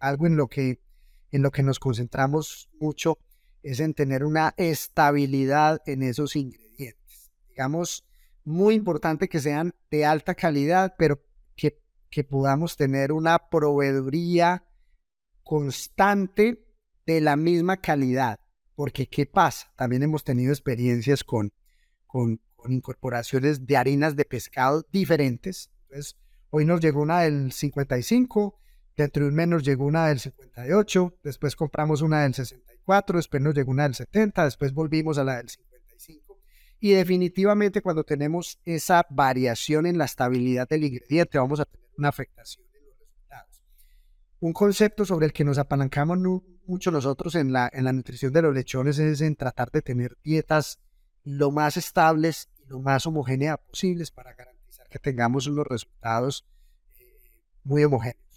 algo en lo que, en lo que nos concentramos mucho es en tener una estabilidad en esos ingredientes. Digamos, muy importante que sean de alta calidad, pero que, que podamos tener una proveeduría constante de la misma calidad. Porque, ¿qué pasa? También hemos tenido experiencias con, con, con incorporaciones de harinas de pescado diferentes. Entonces, hoy nos llegó una del 55, dentro de un mes nos llegó una del 58, después compramos una del 64, después nos llegó una del 70, después volvimos a la del 55. Y definitivamente cuando tenemos esa variación en la estabilidad del ingrediente, vamos a tener una afectación en los resultados. Un concepto sobre el que nos apalancamos mucho nosotros en la, en la nutrición de los lechones es en tratar de tener dietas lo más estables y lo más homogéneas posibles para garantizar que tengamos unos resultados eh, muy homogéneos.